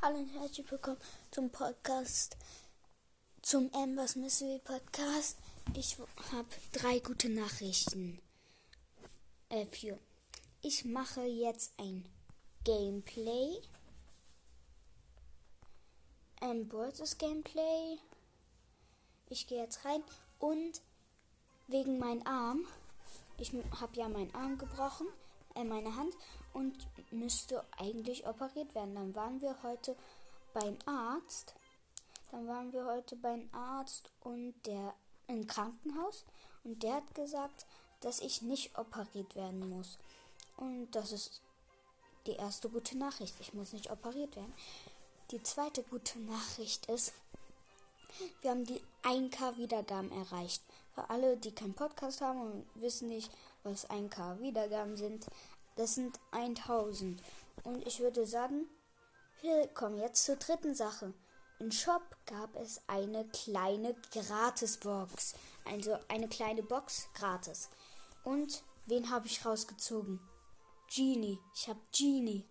Hallo und herzlich willkommen zum Podcast, zum Ambers Mystery Podcast. Ich habe drei gute Nachrichten. Äh, für. Ich mache jetzt ein Gameplay. Ein Brawlers Gameplay. Ich gehe jetzt rein und wegen meinem Arm. Ich habe ja meinen Arm gebrochen, äh, meine Hand und müsste eigentlich operiert werden. Dann waren wir heute beim Arzt. Dann waren wir heute beim Arzt und der im Krankenhaus und der hat gesagt, dass ich nicht operiert werden muss. Und das ist die erste gute Nachricht. Ich muss nicht operiert werden. Die zweite gute Nachricht ist, wir haben die 1K Wiedergaben erreicht. Für alle, die keinen Podcast haben und wissen nicht, was 1K Wiedergaben sind, das sind 1000. Und ich würde sagen, wir kommen jetzt zur dritten Sache. Im Shop gab es eine kleine Gratisbox. Also eine kleine Box gratis. Und wen habe ich rausgezogen? Genie. Ich habe Genie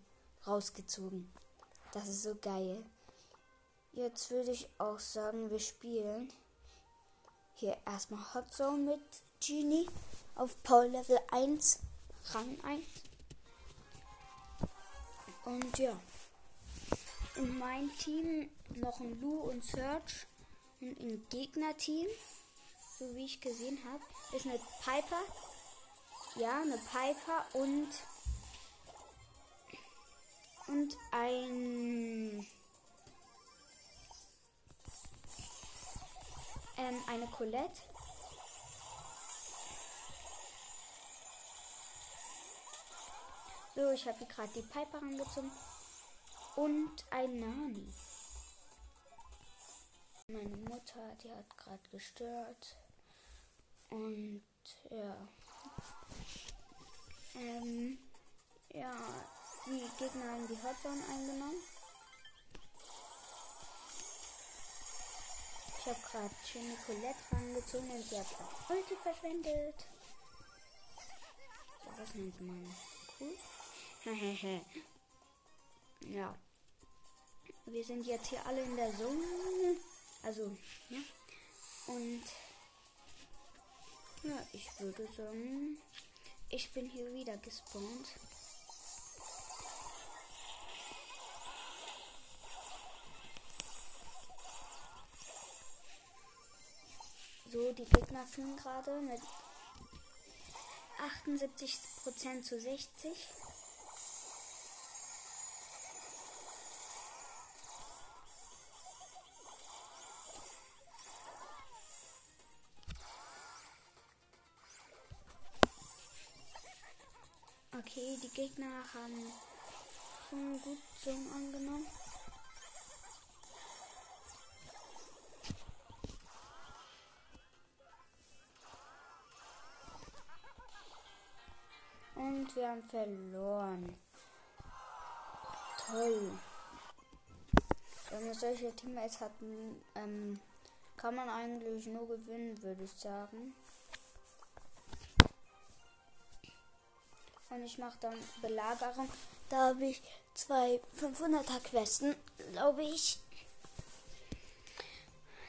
rausgezogen. Das ist so geil. Jetzt würde ich auch sagen, wir spielen hier erstmal Hot Zone mit Genie auf Power Level 1, Rang 1. Und ja. In meinem Team noch ein Lu und Search. Und im Gegnerteam, so wie ich gesehen habe, ist eine Piper. Ja, eine Piper und und ein ähm, eine Colette So, ich habe gerade die Piper angezogen. Und ein Nani. Meine Mutter, die hat gerade gestört. Und ja. Ähm, ja, die Gegner haben die Hotzone eingenommen. Ich habe gerade schöne Colette rangezogen und sie hat Ulti verschwendet. So, das nennt man cool. ja. Wir sind jetzt hier alle in der Zone. Also, ja. Und ja, ich würde sagen, ich bin hier wieder gespawnt. So, die Gegner führen gerade mit 78% zu 60. Okay, die Gegner haben schon gut Song angenommen. Und wir haben verloren. Toll. Wenn solche Teammates hat, ähm, kann man eigentlich nur gewinnen, würde ich sagen. Und ich mache dann Belagerung. Da habe ich zwei 500er Questen, glaube ich.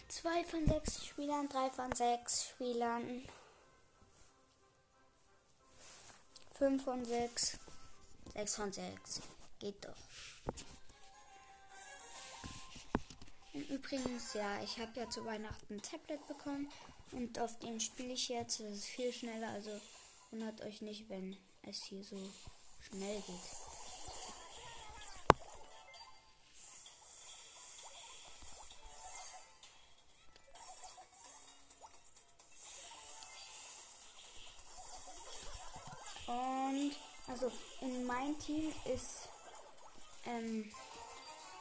Zwei von sechs Spielern, drei von sechs Spielern. Fünf von sechs. Sechs von sechs. Geht doch. Und übrigens, ja, ich habe ja zu Weihnachten ein Tablet bekommen. Und auf dem spiele ich jetzt. Das ist viel schneller. Also wundert euch nicht, wenn es hier so schnell geht. Und also in mein Team ist ähm,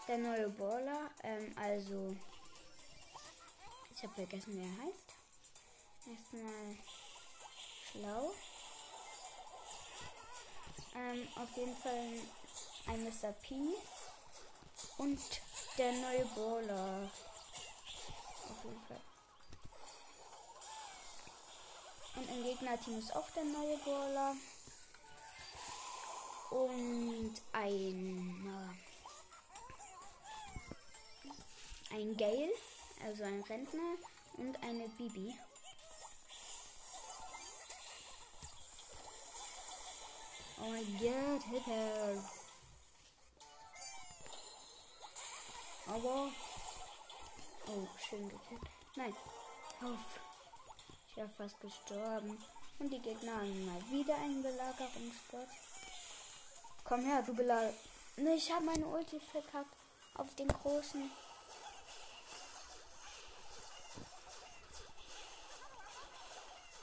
der neue Baller, ähm, also ich habe vergessen, wie er heißt. Erstmal schlau. Ähm, auf jeden Fall ein Mr. P. Und der neue Brawler. Auf jeden Fall. Und im Gegnerteam ist auch der neue Brawler. Und ein ein Gale, also ein Rentner und eine Bibi. Oh mein Gott, hit her. Aber. Oh, schön gekillt. Nein. Auf. Ich wäre fast gestorben. Und die Gegner haben mal wieder einen Belagerungsspot. Komm her, du Belager. Ne, ich habe meine Ulti verkackt. Auf den großen.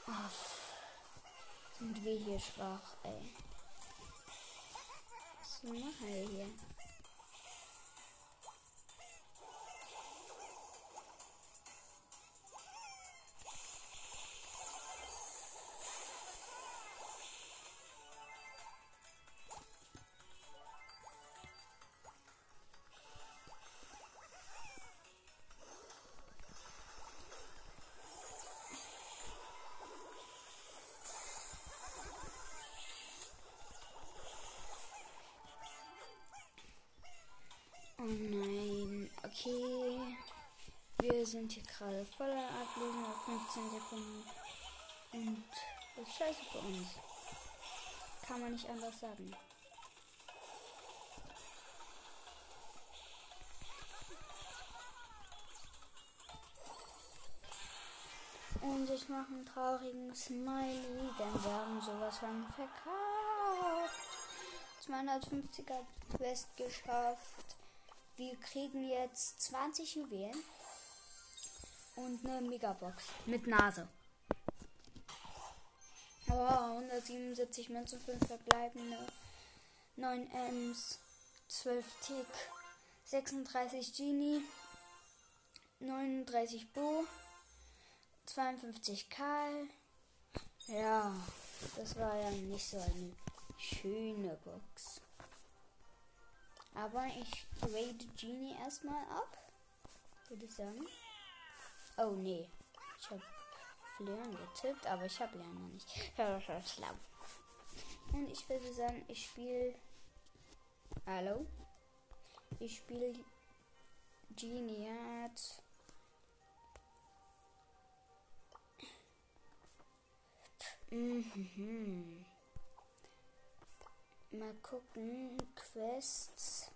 Oh, sind wir hier schwach, ey. Was machen wir hier? Oh nein, okay. Wir sind hier gerade voller Ablösung auf 15 Sekunden. Und das ist scheiße für uns. Kann man nicht anders sagen. Und ich mache einen traurigen Smiley, denn wir haben sowas von verkauft. 250er Quest geschafft. Wir kriegen jetzt 20 Juwelen und eine Megabox mit Nase. Oh, 177 Münzen, 5 verbleibende, 9 Ms, 12 Tick, 36 Genie, 39 Bo, 52 Karl. Ja, das war ja nicht so eine schöne Box. Aber ich grade Genie erstmal ab. Würde ich sagen. Oh nee. Ich habe Leon getippt, aber ich habe Leon noch nicht. Schlau. Und ich würde sagen, ich spiele. Hallo? Ich spiele Genie jetzt. Mhm. Mal gucken. Quests.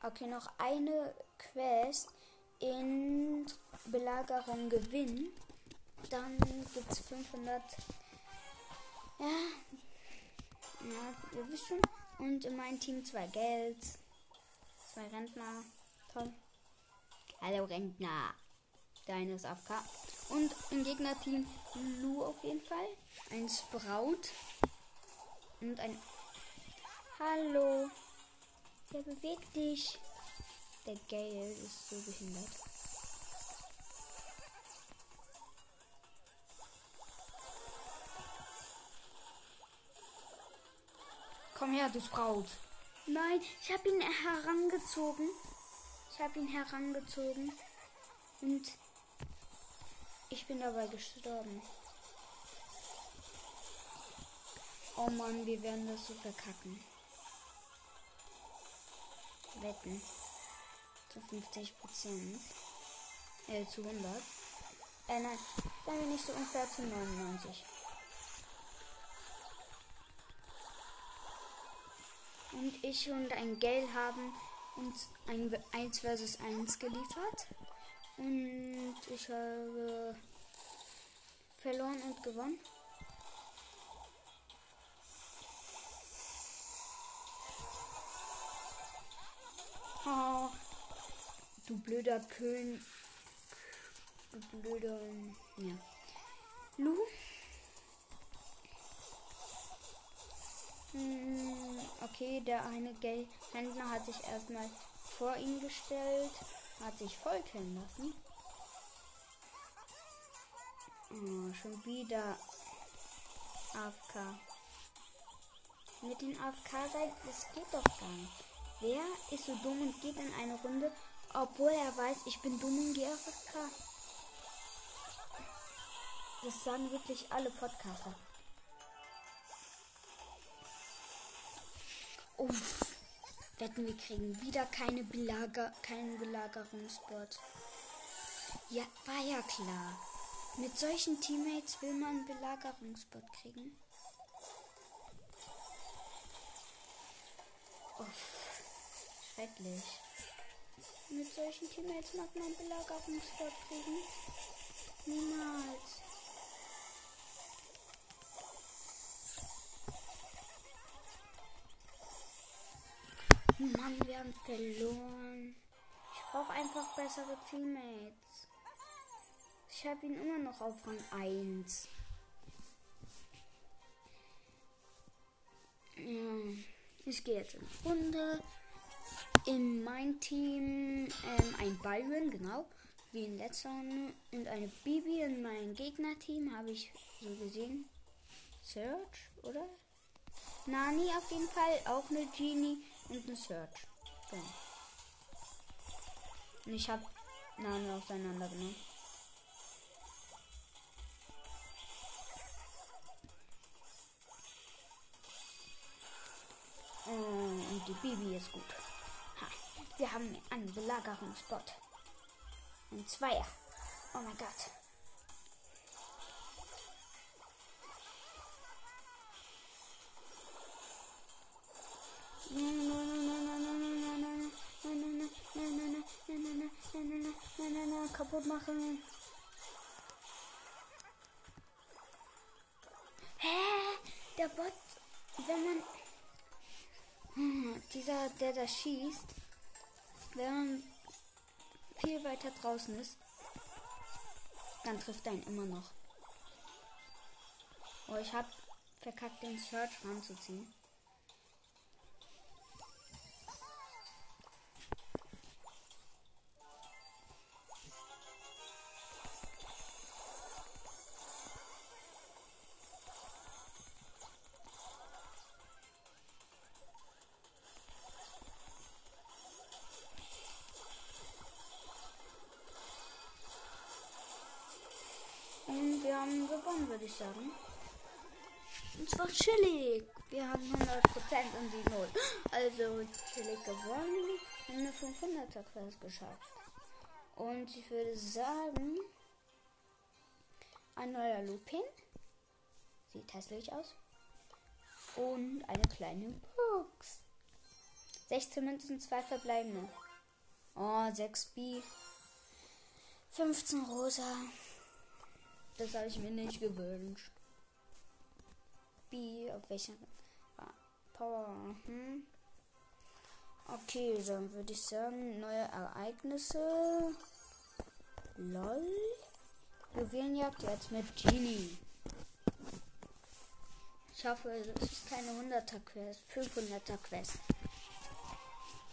Okay, noch eine Quest in Belagerung gewinnen. Dann gibt es 500. Ja. Ja, ihr wisst schon. Und in meinem Team zwei Geld. Zwei Rentner. Toll. Hallo Rentner. Deines AFK. Und im Gegnerteam Lu auf jeden Fall. Ein Sprout. Und ein. Hallo. Der bewegt dich. Der Gale ist so behindert. Komm her, du Sprout. Nein, ich habe ihn herangezogen. Ich habe ihn herangezogen. Und ich bin dabei gestorben. Oh Mann, wir werden das so verkacken. Wetten. Zu 50 Prozent. Äh, zu 100. Äh, nein. Dann bin ich so ungefähr zu 99. Und ich und ein Gale haben uns ein 1 versus 1 geliefert. Und ich habe verloren und gewonnen. Oh, du blöder König. Du blöder. Ja. Lu? Hm, okay, der eine Gay Händler hat sich erstmal vor ihn gestellt, hat sich voll kennen lassen. Oh, schon wieder AFK. Mit den AFK sein, das geht doch gar nicht. Wer ist so dumm und geht in eine Runde, obwohl er weiß, ich bin dumm und gehe AFK? Das sagen wirklich alle Podcaster. Uff. Wetten, wir kriegen wieder keine Belager keinen Belagerungsbot. Ja, war ja klar. Mit solchen Teammates will man einen Belagerungsbot kriegen. Uff, schrecklich. Mit solchen Teammates mag man einen Belagerungsbot kriegen. Niemals. Mann, wir haben verloren. Ich brauche einfach bessere Teammates. Ich habe ihn immer noch auf Rang 1. Ich gehe jetzt in die Runde. In mein Team ähm, ein Byron, genau. Wie in letzter Runde. Und eine Bibi in mein Gegnerteam habe ich so gesehen. Search, oder? Nani auf jeden Fall. Auch eine Genie und eine Search. Genau. Und ich habe Name auseinandergenommen. Und die Bibi ist gut. Ha, wir haben einen Belagerungsbot. Ein Zweier. Oh mein Gott. Kaputt machen. Hä? Der Bot, wenn man. Dieser, der da schießt, wenn man viel weiter draußen ist, dann trifft er ihn immer noch. Oh, ich hab verkackt, den Search ranzuziehen. Sagen. Und zwar chillig. Wir haben 100% und die 0. Also chillig gewonnen und eine 500er Quest geschafft. Und ich würde sagen, ein neuer Lupin. Sieht hässlich aus. Und eine kleine Box. 16 Münzen, 2 verbleibende. Oh, 6 B. 15 rosa. Das habe ich mir nicht gewünscht. B, auf welchen Power? Hm. Okay, dann würde ich sagen, neue Ereignisse. LOL. Juwelenjagd jetzt mit Genie. Ich hoffe, es ist keine 100er Quest, 500er Quest.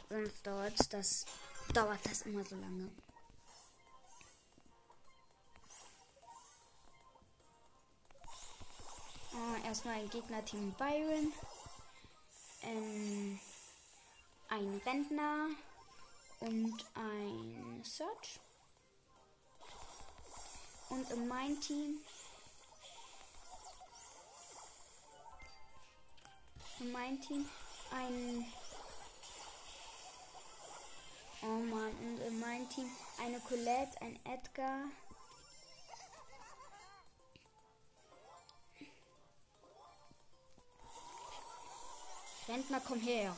Sonst dauert das, dauert das immer so lange. Äh, erstmal ein Gegnerteam Byron. Ähm, ein Rentner und ein Search. Und in mein Team. In mein Team ein. Oh man, und in mein Team eine Colette, ein Edgar. Rentner, komm her.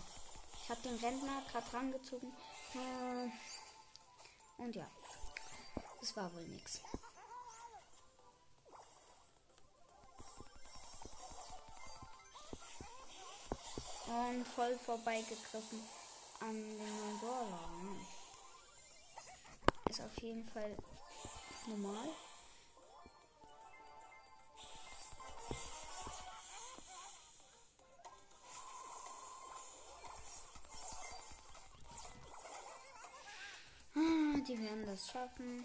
Ich habe den Rentner gerade rangezogen. Äh, und ja, das war wohl nichts. Und voll vorbeigegriffen an den Mongola. Ist auf jeden Fall normal. Die werden das schaffen.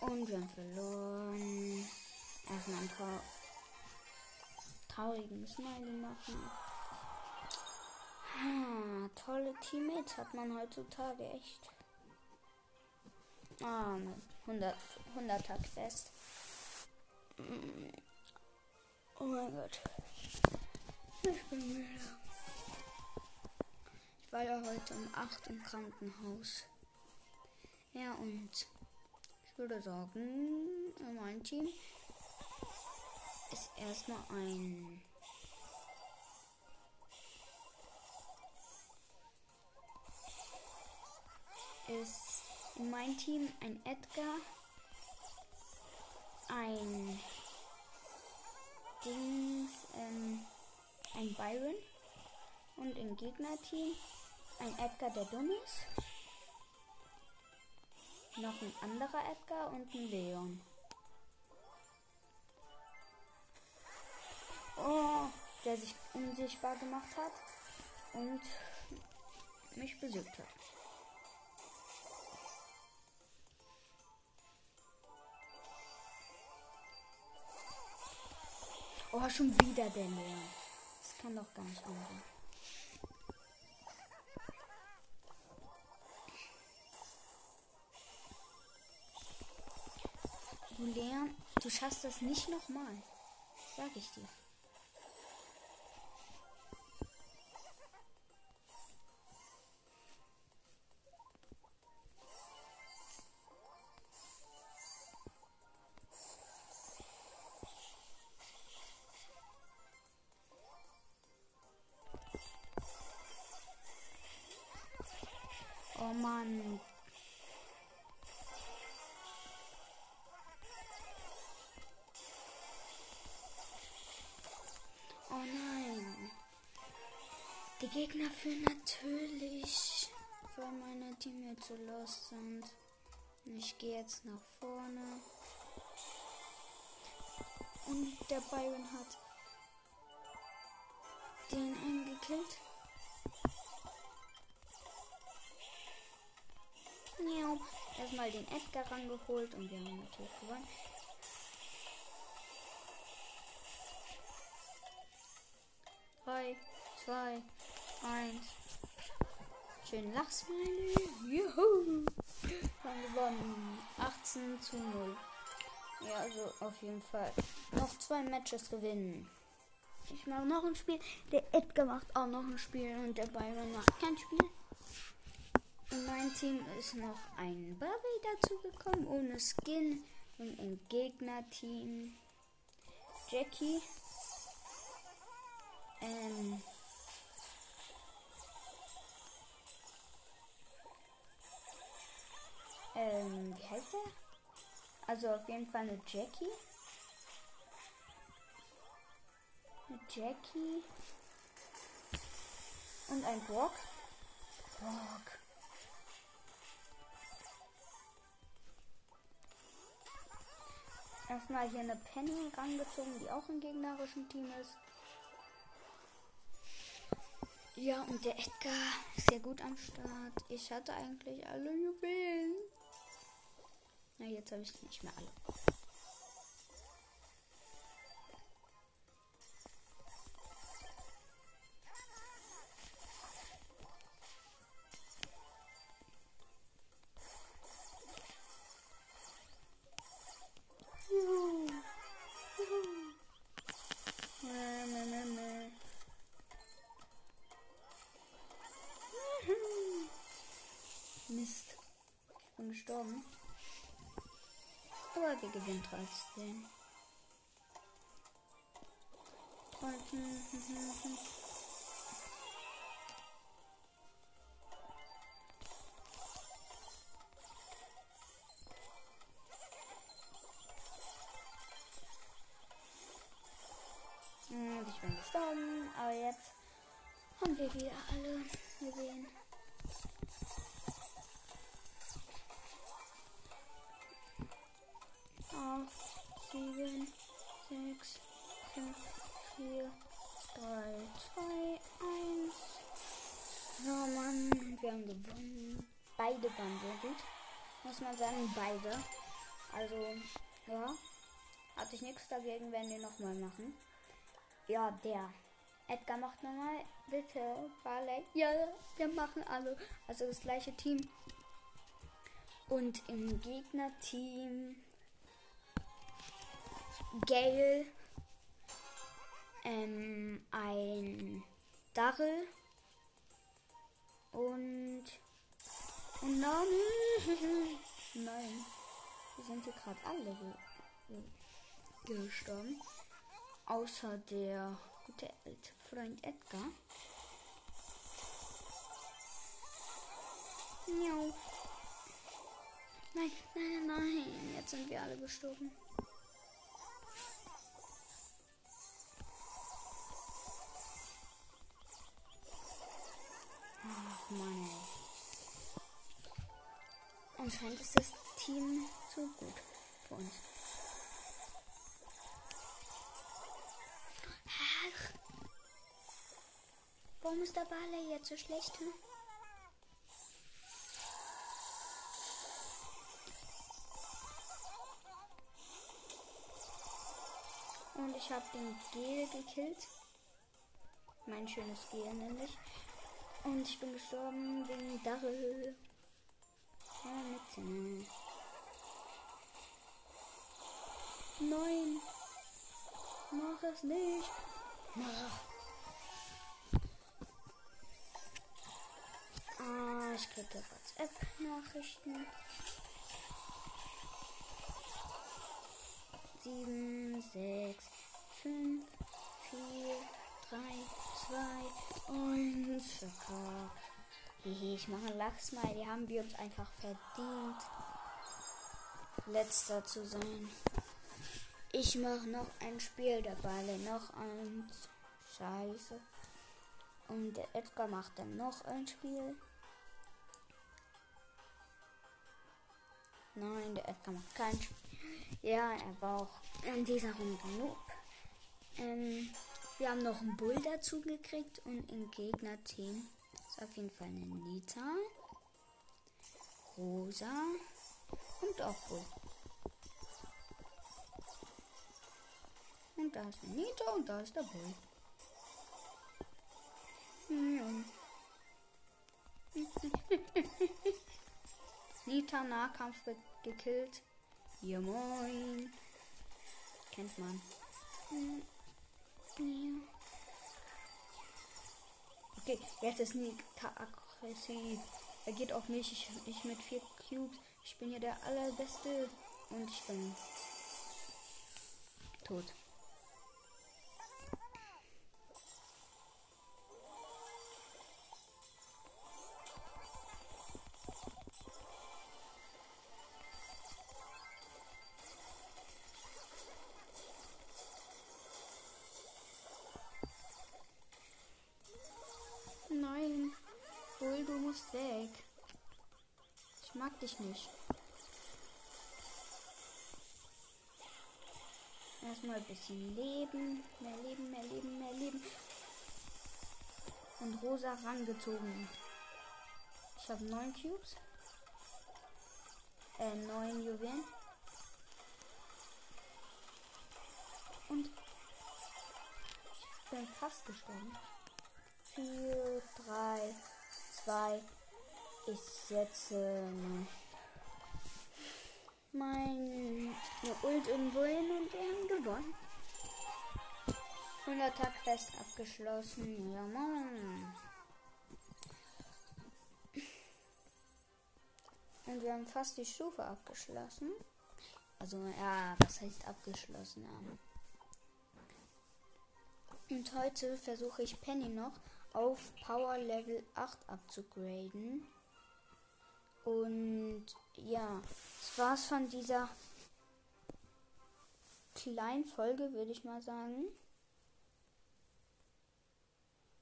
Und wir haben verloren. Erstmal ein trau traurigen Smiley machen. Ah, tolle Teammates hat man heutzutage echt. Ah, 100, 100er Quest. Oh mein Gott. Ich bin müde. War ja heute um 8 im Krankenhaus. Ja, und ich würde sagen, mein Team ist erstmal ein ist in meinem Team ein Edgar, ein Dings, ähm, ein Byron und im Gegnerteam ein Edgar, der dumm ist, noch ein anderer Edgar und ein Leon. Oh, der sich unsichtbar gemacht hat und mich besiegt hat. Oh, schon wieder der Leon. Das kann doch gar nicht angehen. Du Leon, du schaffst das nicht nochmal. Sag ich dir. Oh Mann. Gegner führen natürlich, weil meine Teammates so lost sind. Ich gehe jetzt nach vorne. Und der Byron hat den eingekillt. Miau. Erstmal den Edgar rangeholt und wir haben natürlich gewonnen. Drei, zwei, eins. Schön Lachsmiley. Juhu. Haben gewonnen. 18 zu 0. Ja, also auf jeden Fall noch zwei Matches gewinnen. Ich mache noch ein Spiel. Der Edgar macht auch noch ein Spiel und der Byron macht kein Spiel. In meinem Team ist noch ein Bobby dazugekommen ohne Skin. Und im Gegnerteam Jackie. Ähm. Ähm, wie heißt er? Also auf jeden Fall eine Jackie. Eine Jackie. Und ein Brock. Brock. Erstmal hier eine Penny rangezogen, die auch im gegnerischen Team ist. Ja, und der Edgar ist sehr gut am Start. Ich hatte eigentlich alle Juwelen. Na, jetzt habe ich nicht mehr alle. Mist. Ich bin gestorben. Aber wir gewinnen trotzdem. Hm, Ich bin gestorben, aber jetzt haben wir wieder alle So, Mann, wir haben gewonnen. Beide waren sehr gut. Muss man sagen, beide. Also, ja. Hatte ich nichts dagegen, wenn wir nochmal machen. Ja, der. Edgar macht nochmal. Bitte, Barley. Ja, wir machen alle. Also das gleiche Team. Und im Gegnerteam Gale, ähm, ein Darrell und und Nami. Nein, wir sind hier gerade alle ge gestorben, außer der gute alte Freund Edgar. Miau. Nein, nein, nein, jetzt sind wir alle gestorben. Ist der Ball jetzt so schlecht? Hm? Und ich habe den Gel gekillt. Mein schönes Gel nämlich. Und ich bin gestorben wegen Darrell. Ja, mit Nein. Mach es nicht. Mach. Ah, ich kriege WhatsApp-Nachrichten. Sieben, sechs, fünf, vier, drei, zwei, eins. Verkauft. Ich mache ein Lachsmiley. Haben wir uns einfach verdient, letzter zu sein. Ich mache noch ein Spiel dabei. Noch eins. Scheiße. Und der Edgar macht dann noch ein Spiel. Nein, der Edgar macht kein Spiel. Ja, er war auch in dieser Runde Noob. Ähm, wir haben noch einen Bull dazu gekriegt und im Gegnerteam ist auf jeden Fall eine Nita, Rosa und auch Bull. Und da ist eine Nita und da ist der Bull. Ja. Nita Nahkampf wird gekillt. Ja moin. Kennt man. Okay, jetzt ist Nita aggressiv. Er geht auf mich. Ich, ich mit vier Cubes. Ich bin hier der allerbeste. Und ich bin tot. Ich nicht. Erstmal ein bisschen Leben. Mehr Leben, mehr Leben, mehr Leben. Und rosa rangezogen. Ich habe neun Cubes. Äh, neun Juwelen. Und ich bin fast gestorben. Vier, drei, 2. Ich setze meine Ult irgendwo hin und wir haben gewonnen. 100 Tag Quest abgeschlossen. Ja, Mann. Und wir haben fast die Stufe abgeschlossen. Also, ja, was heißt abgeschlossen? Und heute versuche ich Penny noch auf Power Level 8 abzugraden. Und ja, das war's von dieser kleinen Folge, würde ich mal sagen.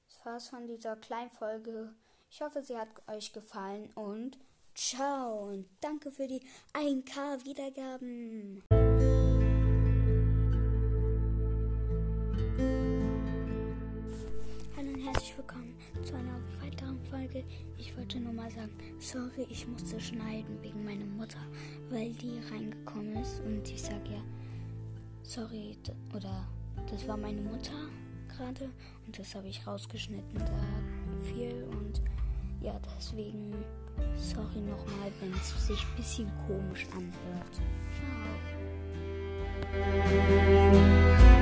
Das war's von dieser kleinen Folge. Ich hoffe, sie hat euch gefallen und ciao und danke für die 1K Wiedergaben. Willkommen zu einer weiteren Folge. Ich wollte nur mal sagen, sorry, ich musste schneiden wegen meiner Mutter, weil die reingekommen ist und ich sage ja, sorry, oder das war meine Mutter gerade und das habe ich rausgeschnitten, da viel und ja, deswegen sorry nochmal, wenn es sich ein bisschen komisch anhört. Ciao.